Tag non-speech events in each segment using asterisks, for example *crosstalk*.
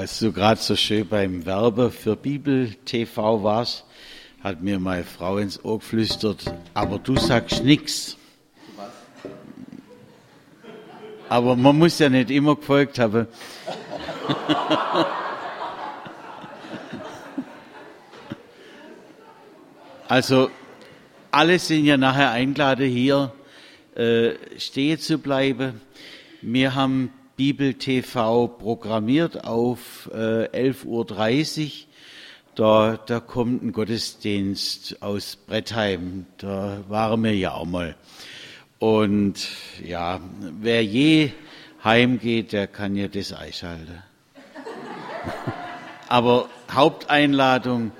Als du gerade so schön beim Werbe für Bibel TV warst, hat mir meine Frau ins Ohr geflüstert, aber du sagst nichts. Aber man muss ja nicht immer gefolgt haben. *laughs* also, alle sind ja nachher eingeladen, hier äh, stehen zu bleiben. Wir haben Bibel TV programmiert auf äh, 11.30 Uhr. Da, da kommt ein Gottesdienst aus Brettheim. Da waren wir ja auch mal. Und ja, wer je heimgeht, der kann ja das einschalten. *laughs* Aber Haupteinladung,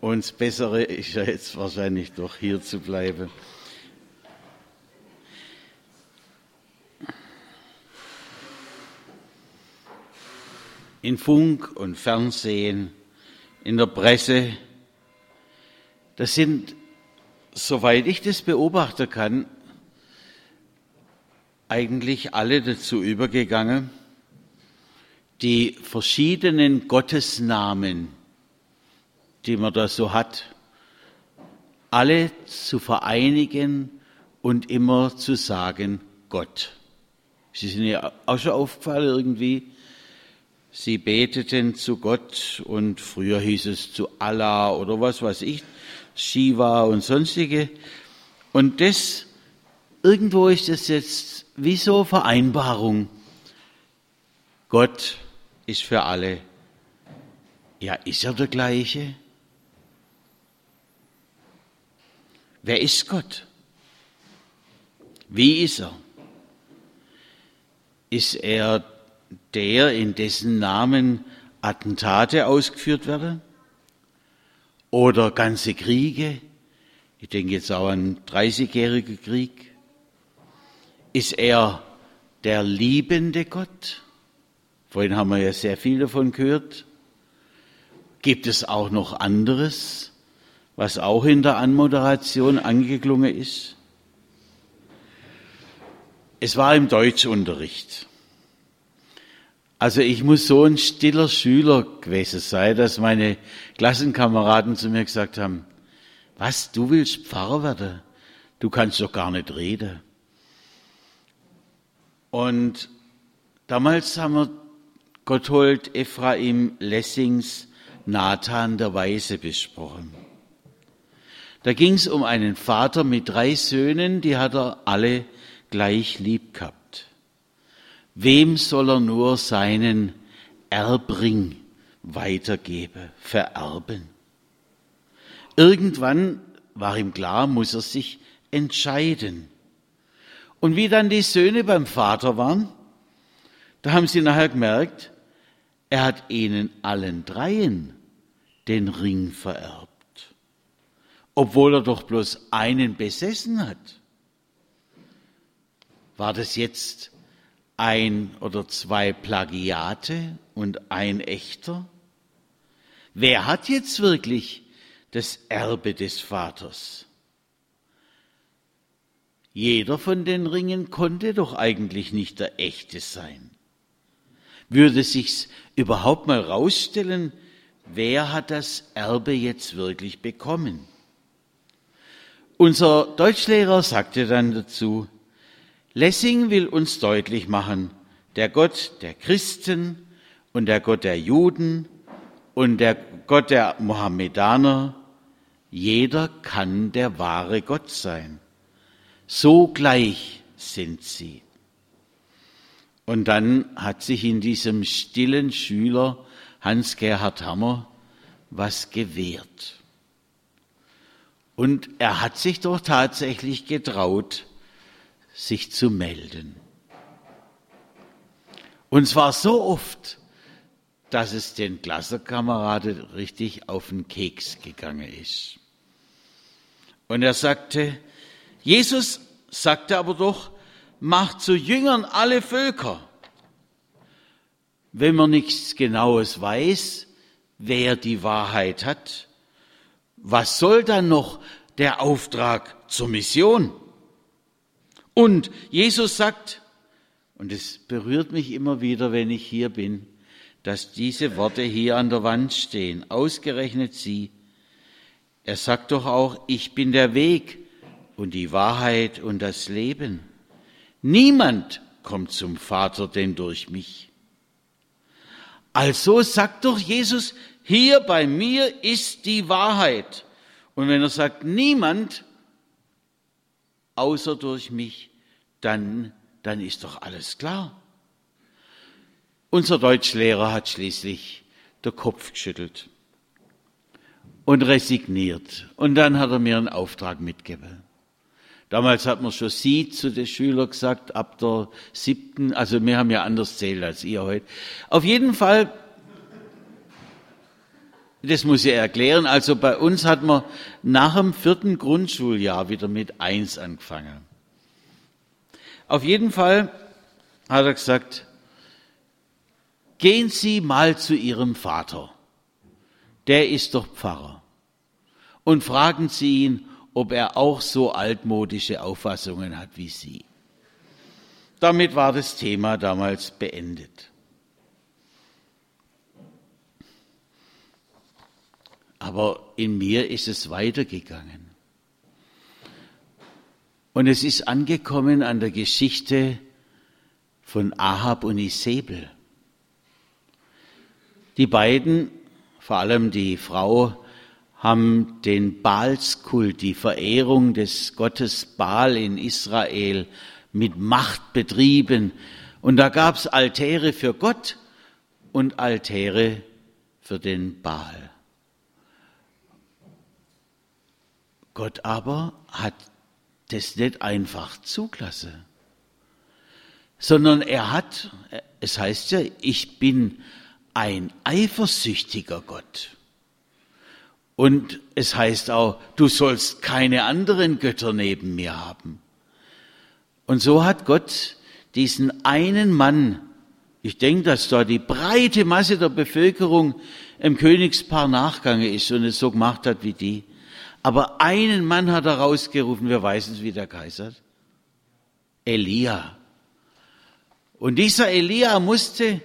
uns Bessere ist ja jetzt wahrscheinlich doch hier zu bleiben. In Funk und Fernsehen, in der Presse, das sind, soweit ich das beobachten kann, eigentlich alle dazu übergegangen, die verschiedenen Gottesnamen, die man da so hat, alle zu vereinigen und immer zu sagen Gott. Sie sind ja auch schon aufgefallen irgendwie. Sie beteten zu Gott und früher hieß es zu Allah oder was weiß ich, Shiva und sonstige. Und das, irgendwo ist das jetzt wie so Vereinbarung. Gott ist für alle. Ja, ist er der gleiche? Wer ist Gott? Wie ist er? Ist er der, in dessen Namen Attentate ausgeführt werden? Oder ganze Kriege? Ich denke jetzt auch an 30-jährigen Krieg. Ist er der liebende Gott? Vorhin haben wir ja sehr viel davon gehört. Gibt es auch noch anderes, was auch in der Anmoderation angeklungen ist? Es war im Deutschunterricht. Also ich muss so ein stiller Schüler gewesen sein, dass meine Klassenkameraden zu mir gesagt haben, was, du willst Pfarrer werden? Du kannst doch gar nicht reden. Und damals haben wir Gotthold Ephraim Lessings Nathan der Weise besprochen. Da ging es um einen Vater mit drei Söhnen, die hat er alle gleich lieb gehabt. Wem soll er nur seinen Erbring weitergeben, vererben? Irgendwann war ihm klar, muss er sich entscheiden. Und wie dann die Söhne beim Vater waren, da haben sie nachher gemerkt, er hat ihnen allen dreien den Ring vererbt, obwohl er doch bloß einen besessen hat. War das jetzt ein oder zwei Plagiate und ein echter? Wer hat jetzt wirklich das Erbe des Vaters? Jeder von den Ringen konnte doch eigentlich nicht der echte sein. Würde sich's überhaupt mal rausstellen, wer hat das Erbe jetzt wirklich bekommen? Unser Deutschlehrer sagte dann dazu, Lessing will uns deutlich machen, der Gott der Christen und der Gott der Juden und der Gott der Mohammedaner, jeder kann der wahre Gott sein. So gleich sind sie. Und dann hat sich in diesem stillen Schüler Hans-Gerhard Hammer was gewehrt. Und er hat sich doch tatsächlich getraut, sich zu melden. Und zwar so oft, dass es den Klassenkameraden richtig auf den Keks gegangen ist. Und er sagte, Jesus sagte aber doch, macht zu Jüngern alle Völker. Wenn man nichts Genaues weiß, wer die Wahrheit hat, was soll dann noch der Auftrag zur Mission? Und Jesus sagt, und es berührt mich immer wieder, wenn ich hier bin, dass diese Worte hier an der Wand stehen, ausgerechnet sie. Er sagt doch auch, ich bin der Weg und die Wahrheit und das Leben. Niemand kommt zum Vater denn durch mich. Also sagt doch Jesus, hier bei mir ist die Wahrheit. Und wenn er sagt, niemand außer durch mich, dann, dann ist doch alles klar. Unser Deutschlehrer hat schließlich der Kopf geschüttelt und resigniert. Und dann hat er mir einen Auftrag mitgegeben. Damals hat man schon Sie zu den Schülern gesagt, ab der siebten, also wir haben ja anders zählt als ihr heute. Auf jeden Fall, das muss ich erklären, also bei uns hat man nach dem vierten Grundschuljahr wieder mit eins angefangen. Auf jeden Fall hat er gesagt, Gehen Sie mal zu Ihrem Vater, der ist doch Pfarrer, und fragen Sie ihn, ob er auch so altmodische Auffassungen hat wie Sie. Damit war das Thema damals beendet. Aber in mir ist es weitergegangen. Und es ist angekommen an der Geschichte von Ahab und Isabel. Die beiden, vor allem die Frau, haben den Baalskult, die Verehrung des Gottes Baal in Israel mit Macht betrieben. Und da gab es Altäre für Gott und Altäre für den Baal. Gott aber hat das nicht einfach zugelassen, sondern er hat, es heißt ja, ich bin ein eifersüchtiger Gott. Und es heißt auch, du sollst keine anderen Götter neben mir haben. Und so hat Gott diesen einen Mann, ich denke, dass da die breite Masse der Bevölkerung im Königspaar nachgegangen ist und es so gemacht hat wie die. Aber einen Mann hat er rausgerufen, wir wissen es, wie der Kaiser. Elia. Und dieser Elia musste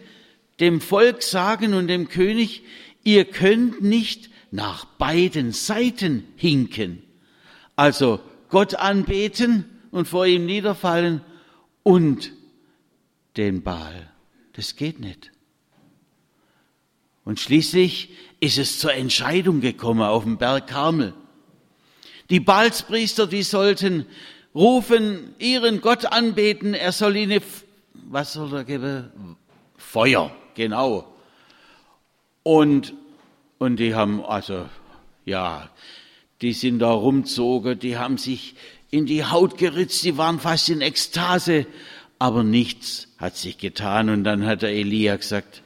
dem Volk sagen und dem König, ihr könnt nicht nach beiden Seiten hinken. Also Gott anbeten und vor ihm niederfallen und den Baal. Das geht nicht. Und schließlich ist es zur Entscheidung gekommen auf dem Berg Karmel. Die Baalspriester, die sollten rufen, ihren Gott anbeten, er soll ihnen, was soll er geben? Feuer genau. Und, und die haben, also, ja, die sind da rumzogen, die haben sich in die Haut geritzt, die waren fast in Ekstase, aber nichts hat sich getan. Und dann hat der Elia gesagt,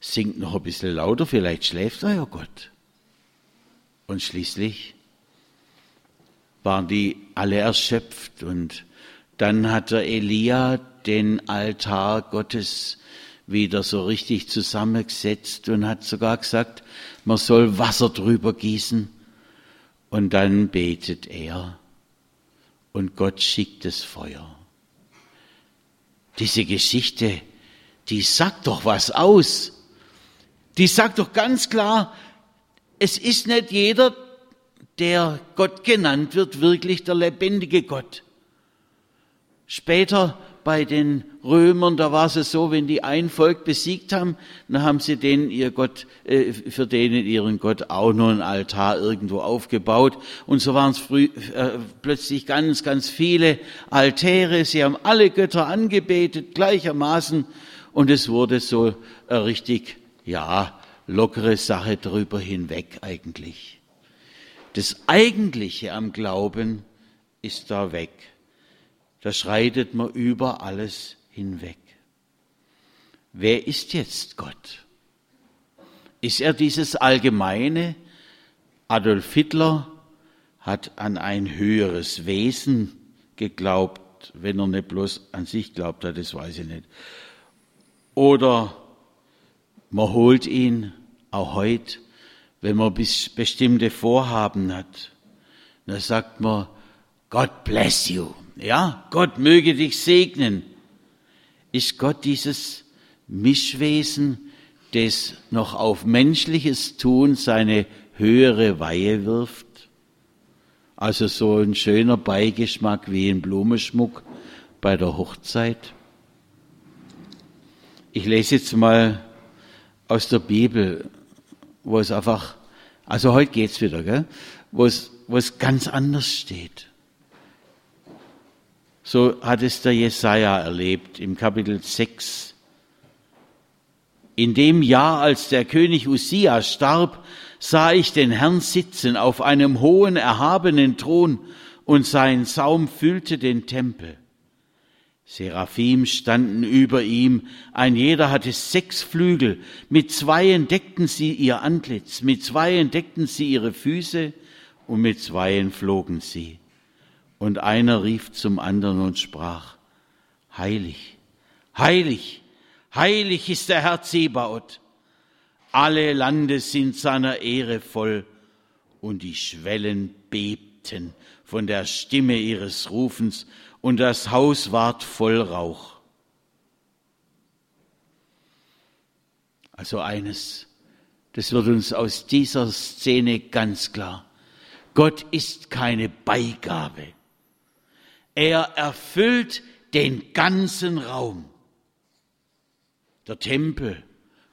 singt noch ein bisschen lauter, vielleicht schläft euer Gott. Und schließlich waren die alle erschöpft und dann hat der Elia den Altar Gottes wieder so richtig zusammengesetzt und hat sogar gesagt, man soll Wasser drüber gießen. Und dann betet er und Gott schickt das Feuer. Diese Geschichte, die sagt doch was aus. Die sagt doch ganz klar, es ist nicht jeder, der Gott genannt wird, wirklich der lebendige Gott. Später bei den Römern, da war es so, wenn die ein Volk besiegt haben, dann haben sie denen ihr Gott, äh, für denen ihren Gott auch noch einen Altar irgendwo aufgebaut. Und so waren es früh, äh, plötzlich ganz, ganz viele Altäre. Sie haben alle Götter angebetet, gleichermaßen. Und es wurde so äh, richtig, ja, lockere Sache drüber hinweg eigentlich. Das Eigentliche am Glauben ist da weg da schreitet man über alles hinweg. Wer ist jetzt Gott? Ist er dieses allgemeine? Adolf Hitler hat an ein höheres Wesen geglaubt, wenn er nicht bloß an sich glaubt hat, das weiß ich nicht. Oder man holt ihn auch heute, wenn man bestimmte Vorhaben hat. Da sagt man, God bless you. Ja, Gott möge dich segnen. Ist Gott dieses Mischwesen, das noch auf menschliches Tun seine höhere Weihe wirft? Also so ein schöner Beigeschmack wie ein Blumenschmuck bei der Hochzeit. Ich lese jetzt mal aus der Bibel, wo es einfach, also heute geht's wieder, gell? Wo es, wo es ganz anders steht. So hat es der Jesaja erlebt im Kapitel 6. In dem Jahr, als der König Usia starb, sah ich den Herrn sitzen auf einem hohen, erhabenen Thron und sein Saum füllte den Tempel. Seraphim standen über ihm, ein jeder hatte sechs Flügel, mit zweien deckten sie ihr Antlitz, mit zweien deckten sie ihre Füße und mit zweien flogen sie. Und einer rief zum anderen und sprach, Heilig, heilig, heilig ist der Herr Zebaoth. Alle Lande sind seiner Ehre voll und die Schwellen bebten von der Stimme ihres Rufens und das Haus ward voll Rauch. Also eines, das wird uns aus dieser Szene ganz klar. Gott ist keine Beigabe. Er erfüllt den ganzen Raum. Der Tempel,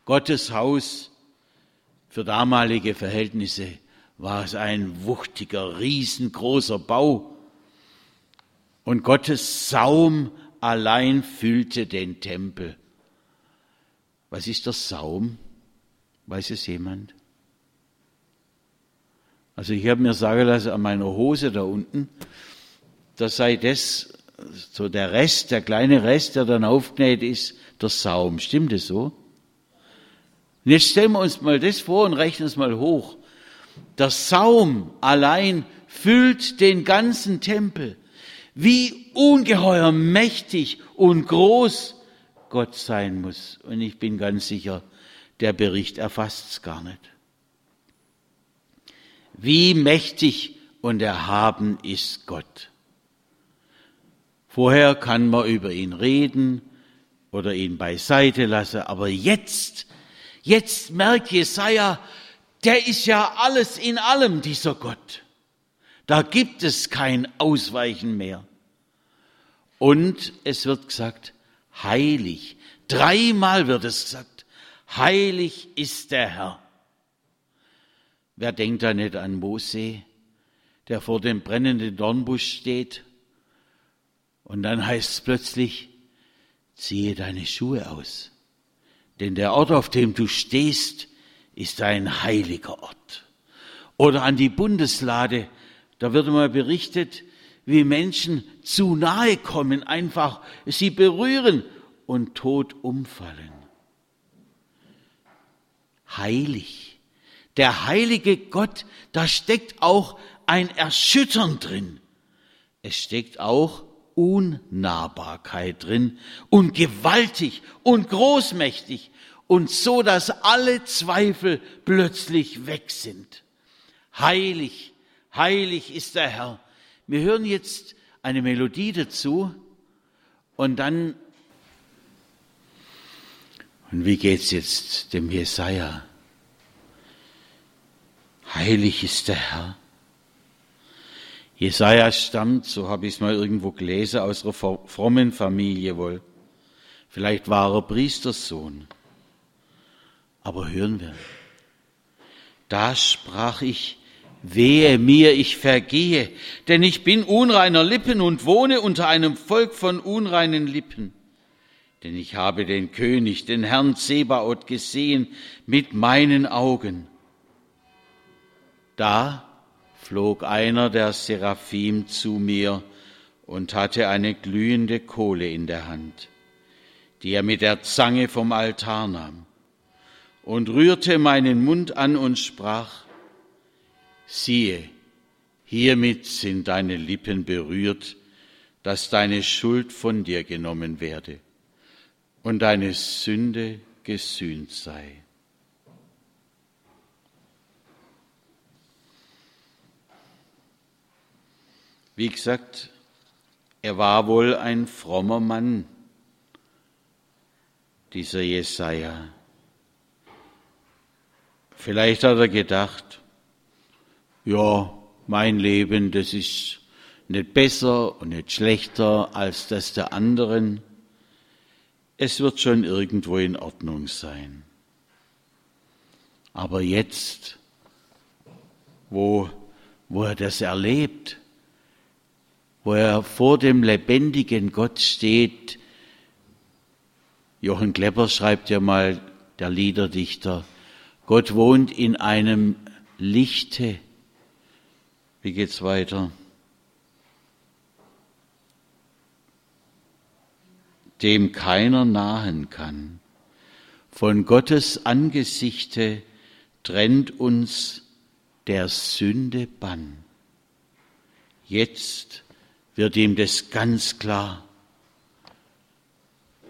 Gottes Haus, für damalige Verhältnisse war es ein wuchtiger, riesengroßer Bau und Gottes Saum allein füllte den Tempel. Was ist der Saum? Weiß es jemand? Also ich habe mir sagen lassen, an meiner Hose da unten, da sei das, so der Rest, der kleine Rest, der dann aufgenäht ist, der Saum. Stimmt es so? Und jetzt stellen wir uns mal das vor und rechnen es mal hoch. Der Saum allein füllt den ganzen Tempel wie ungeheuer mächtig und groß Gott sein muss. Und ich bin ganz sicher, der Bericht erfasst es gar nicht. Wie mächtig und erhaben ist Gott. Vorher kann man über ihn reden oder ihn beiseite lassen, aber jetzt, jetzt merkt Jesaja, der ist ja alles in allem, dieser Gott. Da gibt es kein Ausweichen mehr. Und es wird gesagt, heilig. Dreimal wird es gesagt, heilig ist der Herr. Wer denkt da nicht an Mose, der vor dem brennenden Dornbusch steht? Und dann heißt es plötzlich, ziehe deine Schuhe aus. Denn der Ort, auf dem du stehst, ist ein heiliger Ort. Oder an die Bundeslade, da wird mal berichtet, wie Menschen zu nahe kommen, einfach sie berühren und tot umfallen. Heilig. Der heilige Gott, da steckt auch ein Erschüttern drin. Es steckt auch Unnahbarkeit drin und gewaltig und großmächtig und so, dass alle Zweifel plötzlich weg sind. Heilig, heilig ist der Herr. Wir hören jetzt eine Melodie dazu und dann, und wie geht's jetzt dem Jesaja? Heilig ist der Herr. Jesaja stammt, so habe ich es mal irgendwo gelesen, aus einer frommen Familie wohl. Vielleicht war er Priesterssohn. Aber hören wir. Da sprach ich, Wehe mir, ich vergehe, denn ich bin unreiner Lippen und wohne unter einem Volk von unreinen Lippen. Denn ich habe den König, den Herrn Zebaoth gesehen mit meinen Augen. Da flog einer der Seraphim zu mir und hatte eine glühende Kohle in der Hand, die er mit der Zange vom Altar nahm, und rührte meinen Mund an und sprach, siehe, hiermit sind deine Lippen berührt, dass deine Schuld von dir genommen werde und deine Sünde gesühnt sei. Wie gesagt, er war wohl ein frommer Mann, dieser Jesaja. Vielleicht hat er gedacht, ja, mein Leben, das ist nicht besser und nicht schlechter als das der anderen. Es wird schon irgendwo in Ordnung sein. Aber jetzt, wo, wo er das erlebt, wo er vor dem lebendigen Gott steht, Jochen Klepper schreibt ja mal, der Liederdichter, Gott wohnt in einem Lichte. Wie geht's weiter? Dem keiner nahen kann. Von Gottes Angesichte trennt uns der Sünde Bann. Jetzt wird ihm das ganz klar.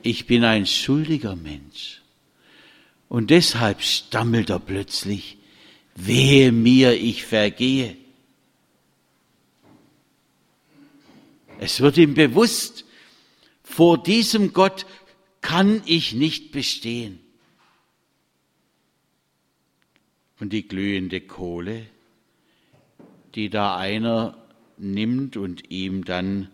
Ich bin ein schuldiger Mensch. Und deshalb stammelt er plötzlich, wehe mir, ich vergehe. Es wird ihm bewusst, vor diesem Gott kann ich nicht bestehen. Und die glühende Kohle, die da einer nimmt und ihm dann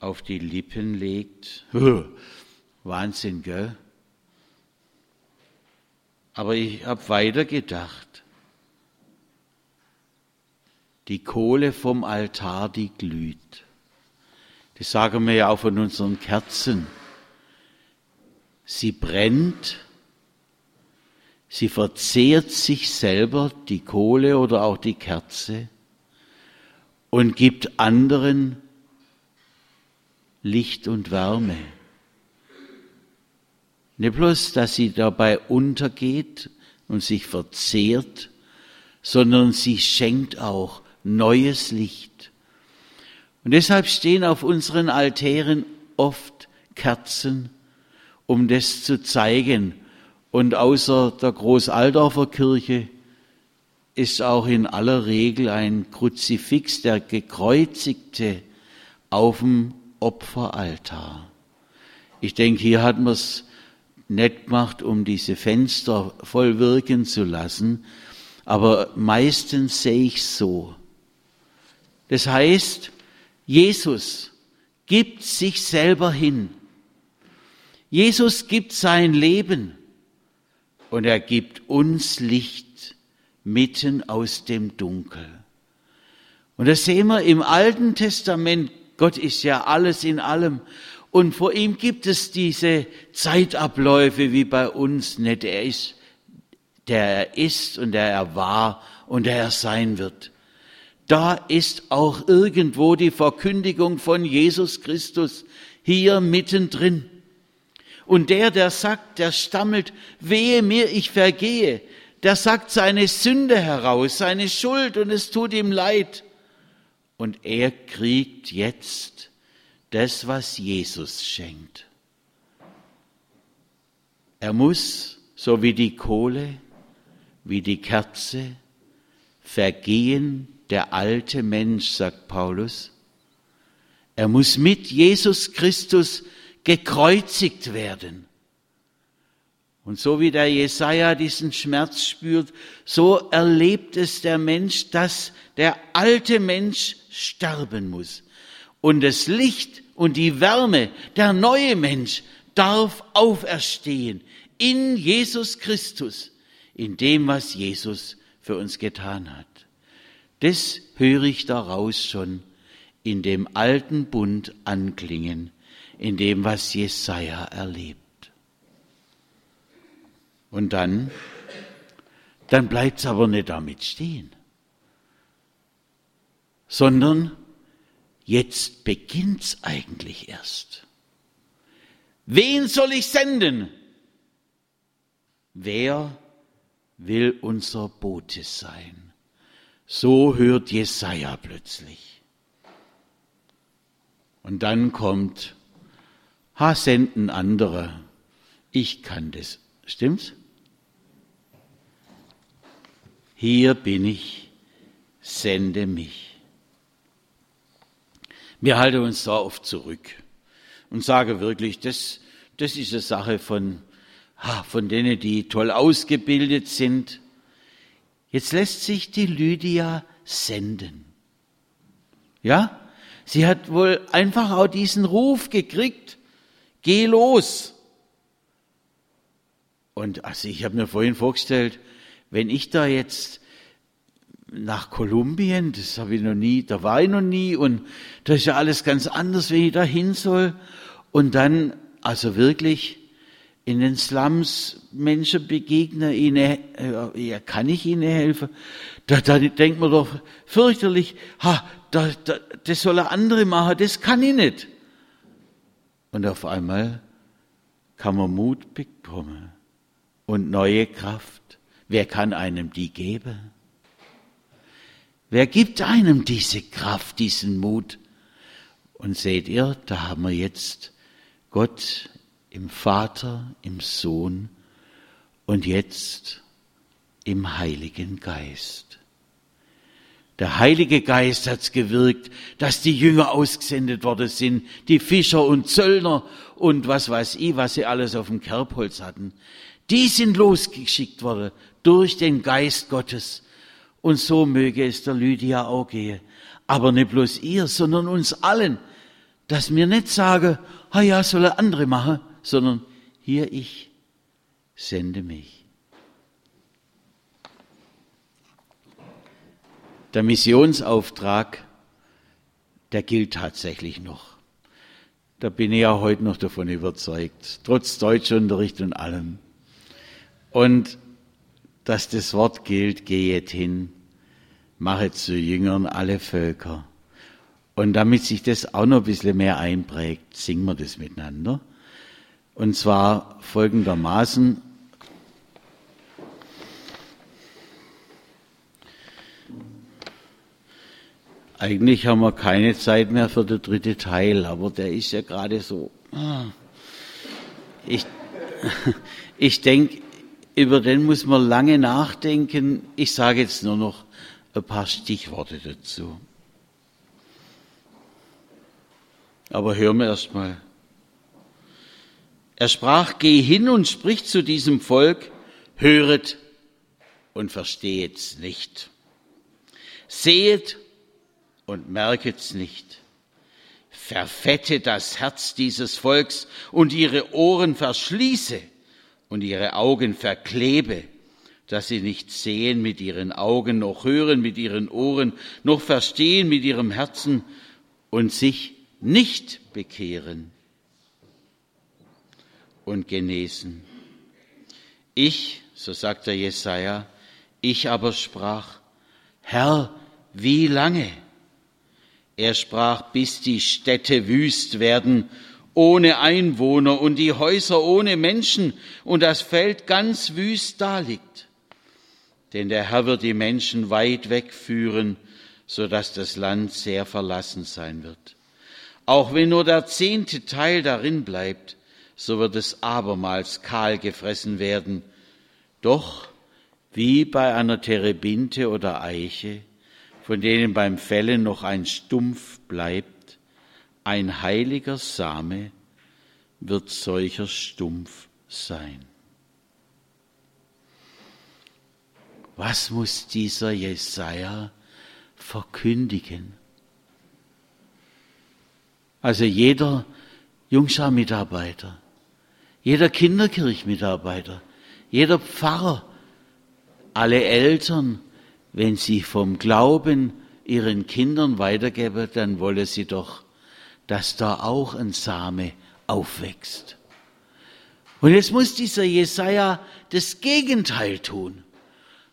auf die Lippen legt. *laughs* Wahnsinn, gell? Aber ich habe weiter gedacht. Die Kohle vom Altar, die glüht. Das sagen wir ja auch von unseren Kerzen. Sie brennt, sie verzehrt sich selber, die Kohle oder auch die Kerze, und gibt anderen Licht und Wärme. Nicht bloß, dass sie dabei untergeht und sich verzehrt, sondern sie schenkt auch neues Licht. Und deshalb stehen auf unseren Altären oft Kerzen, um das zu zeigen. Und außer der Großaldorfer Kirche ist auch in aller Regel ein Kruzifix, der Gekreuzigte, auf dem Opferaltar. Ich denke, hier hat man es nett gemacht, um diese Fenster voll wirken zu lassen, aber meistens sehe ich so. Das heißt, Jesus gibt sich selber hin. Jesus gibt sein Leben und er gibt uns Licht mitten aus dem Dunkel. Und das sehen wir im Alten Testament. Gott ist ja alles in allem. Und vor ihm gibt es diese Zeitabläufe wie bei uns nicht. Er ist, der er ist und der er war und der er sein wird. Da ist auch irgendwo die Verkündigung von Jesus Christus hier mittendrin. Und der, der sagt, der stammelt, wehe mir, ich vergehe, der sagt seine Sünde heraus, seine Schuld und es tut ihm leid. Und er kriegt jetzt das, was Jesus schenkt. Er muss, so wie die Kohle, wie die Kerze, vergehen, der alte Mensch, sagt Paulus. Er muss mit Jesus Christus gekreuzigt werden. Und so wie der Jesaja diesen Schmerz spürt, so erlebt es der Mensch, dass der alte Mensch sterben muss. Und das Licht und die Wärme, der neue Mensch darf auferstehen in Jesus Christus, in dem, was Jesus für uns getan hat. Das höre ich daraus schon in dem alten Bund anklingen, in dem, was Jesaja erlebt. Und dann, dann bleibt es aber nicht damit stehen, sondern Jetzt beginnt's eigentlich erst. Wen soll ich senden? Wer will unser Bote sein? So hört Jesaja plötzlich. Und dann kommt, ha, senden andere. Ich kann das. Stimmt's? Hier bin ich, sende mich. Wir halten uns da oft zurück und sagen wirklich, das, das ist eine Sache von, von denen, die toll ausgebildet sind, Jetzt lässt sich die Lydia senden. Ja? Sie hat wohl einfach auch diesen Ruf gekriegt. Geh los. Und also ich habe mir vorhin vorgestellt, wenn ich da jetzt nach Kolumbien, das habe ich noch nie, da war ich noch nie und da ist ja alles ganz anders, wenn ich da hin soll. Und dann, also wirklich, in den Slums Menschen begegnen, ihnen, äh, ja, kann ich ihnen helfen? Da, da denkt man doch fürchterlich, ha, da, da, das soll er andere machen, das kann ich nicht. Und auf einmal kann man Mut bekommen und neue Kraft. Wer kann einem die geben? Wer gibt einem diese Kraft, diesen Mut? Und seht ihr, da haben wir jetzt Gott im Vater, im Sohn und jetzt im Heiligen Geist. Der Heilige Geist hat's gewirkt, dass die Jünger ausgesendet worden sind, die Fischer und Zöllner und was weiß ich, was sie alles auf dem Kerbholz hatten. Die sind losgeschickt worden durch den Geist Gottes. Und so möge es der Lydia auch gehen. Aber nicht bloß ihr, sondern uns allen, dass wir nicht sagen, ah ja, soll er andere machen, sondern hier ich sende mich. Der Missionsauftrag, der gilt tatsächlich noch. Da bin ich ja heute noch davon überzeugt, trotz Deutschunterricht und allem. Und dass das Wort gilt, gehet hin, machet zu Jüngern alle Völker. Und damit sich das auch noch ein bisschen mehr einprägt, singen wir das miteinander. Und zwar folgendermaßen. Eigentlich haben wir keine Zeit mehr für den dritten Teil, aber der ist ja gerade so. Ich, *laughs* ich denke, über den muss man lange nachdenken. Ich sage jetzt nur noch ein paar Stichworte dazu. Aber hören wir erst mal. Er sprach, geh hin und sprich zu diesem Volk, höret und verstehet's nicht. Sehet und merket's nicht. Verfette das Herz dieses Volks und ihre Ohren verschließe und ihre Augen verklebe, dass sie nicht sehen mit ihren Augen, noch hören mit ihren Ohren, noch verstehen mit ihrem Herzen und sich nicht bekehren und genesen. Ich, so sagt der Jesaja, ich aber sprach, Herr, wie lange? Er sprach, bis die Städte wüst werden, ohne Einwohner und die Häuser ohne Menschen und das Feld ganz wüst daliegt. Denn der Herr wird die Menschen weit wegführen, so dass das Land sehr verlassen sein wird. Auch wenn nur der zehnte Teil darin bleibt, so wird es abermals kahl gefressen werden. Doch wie bei einer Terebinte oder Eiche, von denen beim Fällen noch ein Stumpf bleibt, ein heiliger Same wird solcher Stumpf sein. Was muss dieser Jesaja verkündigen? Also jeder Jungschar-Mitarbeiter, jeder Kinderkirchmitarbeiter, jeder Pfarrer, alle Eltern, wenn sie vom Glauben ihren Kindern weitergeben, dann wolle sie doch, dass da auch ein Same aufwächst. Und jetzt muss dieser Jesaja das Gegenteil tun.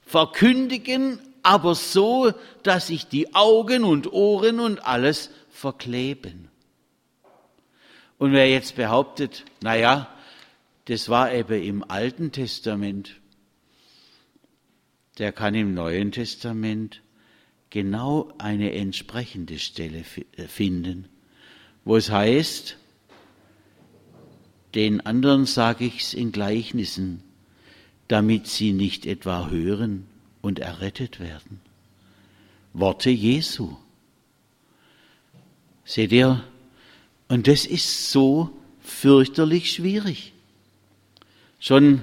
Verkündigen, aber so, dass sich die Augen und Ohren und alles verkleben. Und wer jetzt behauptet, na ja, das war eben im Alten Testament, der kann im Neuen Testament genau eine entsprechende Stelle äh, finden, wo es heißt, den anderen sage ich's in Gleichnissen, damit sie nicht etwa hören und errettet werden. Worte Jesu. Seht ihr, und das ist so fürchterlich schwierig. Schon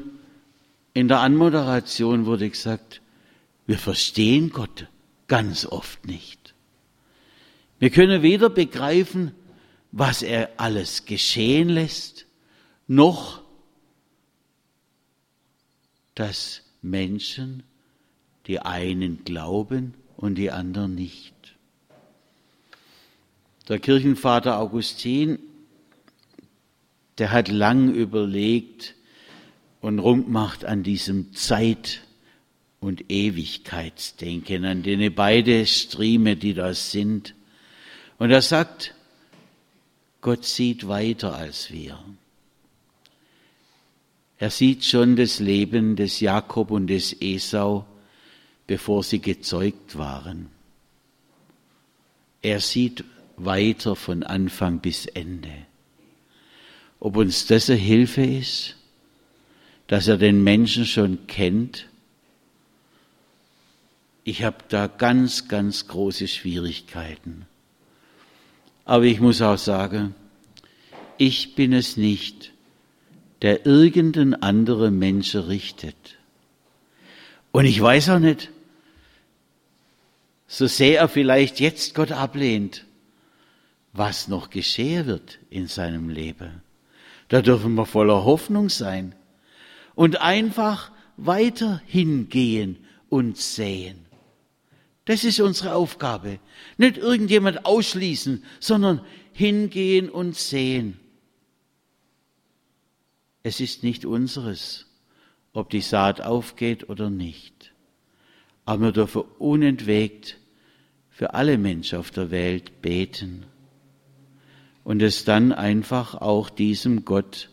in der Anmoderation wurde gesagt, Wir verstehen Gott ganz oft nicht. Wir können weder begreifen, was er alles geschehen lässt, noch dass Menschen, die einen glauben und die anderen nicht. Der Kirchenvater Augustin, der hat lang überlegt und rumgemacht an diesem Zeit- und Ewigkeitsdenken, an denen beide Strime, die da sind. Und er sagt, Gott sieht weiter als wir. Er sieht schon das Leben des Jakob und des Esau, bevor sie gezeugt waren. Er sieht weiter von Anfang bis Ende. Ob uns das eine Hilfe ist, dass er den Menschen schon kennt, ich habe da ganz, ganz große Schwierigkeiten. Aber ich muss auch sagen, ich bin es nicht, der irgendein anderer Mensch richtet. Und ich weiß auch nicht, so sehr er vielleicht jetzt Gott ablehnt, was noch geschehen wird in seinem Leben. Da dürfen wir voller Hoffnung sein und einfach weiter hingehen und sehen. Das ist unsere Aufgabe. Nicht irgendjemand ausschließen, sondern hingehen und sehen. Es ist nicht unseres, ob die Saat aufgeht oder nicht. Aber wir dürfen unentwegt für alle Menschen auf der Welt beten und es dann einfach auch diesem Gott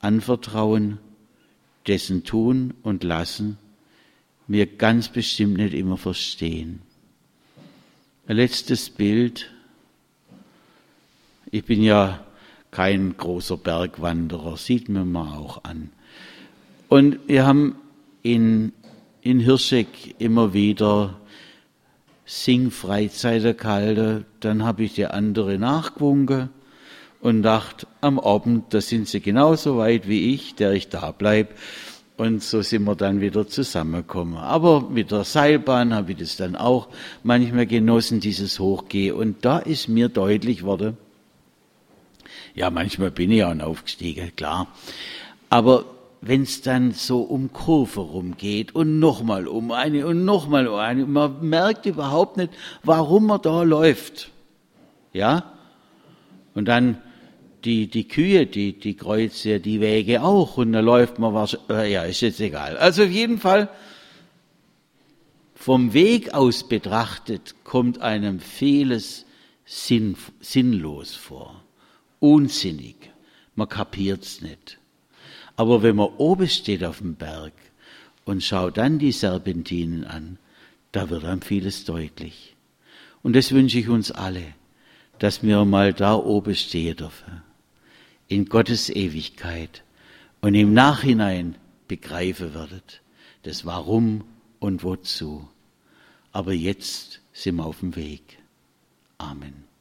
anvertrauen, dessen Tun und Lassen wir ganz bestimmt nicht immer verstehen. Ein letztes Bild. Ich bin ja kein großer Bergwanderer, sieht mir mal auch an. Und wir haben in, in Hirschek immer wieder Singfreizeiten gehalten. Dann habe ich die andere nachgewunken und dachte, am Abend, da sind sie genauso weit wie ich, der ich da bleib. Und so sind wir dann wieder zusammengekommen. Aber mit der Seilbahn habe ich das dann auch manchmal genossen, dieses Hochgehen. Und da ist mir deutlich worden, ja, manchmal bin ich auch aufgestiegen, klar. Aber wenn es dann so um Kurve rumgeht und nochmal um eine und nochmal um eine, man merkt überhaupt nicht, warum man da läuft. Ja? Und dann die, die Kühe, die, die kreuzen ja die Wege auch und da läuft man was, äh, ja, ist jetzt egal. Also auf jeden Fall, vom Weg aus betrachtet, kommt einem vieles sinn, sinnlos vor unsinnig. Man kapiert's nicht. Aber wenn man oben steht auf dem Berg und schaut dann die Serpentinen an, da wird einem vieles deutlich. Und das wünsche ich uns alle, dass wir mal da oben stehen dürfen, in Gottes Ewigkeit und im Nachhinein begreifen werdet, das Warum und Wozu. Aber jetzt sind wir auf dem Weg. Amen.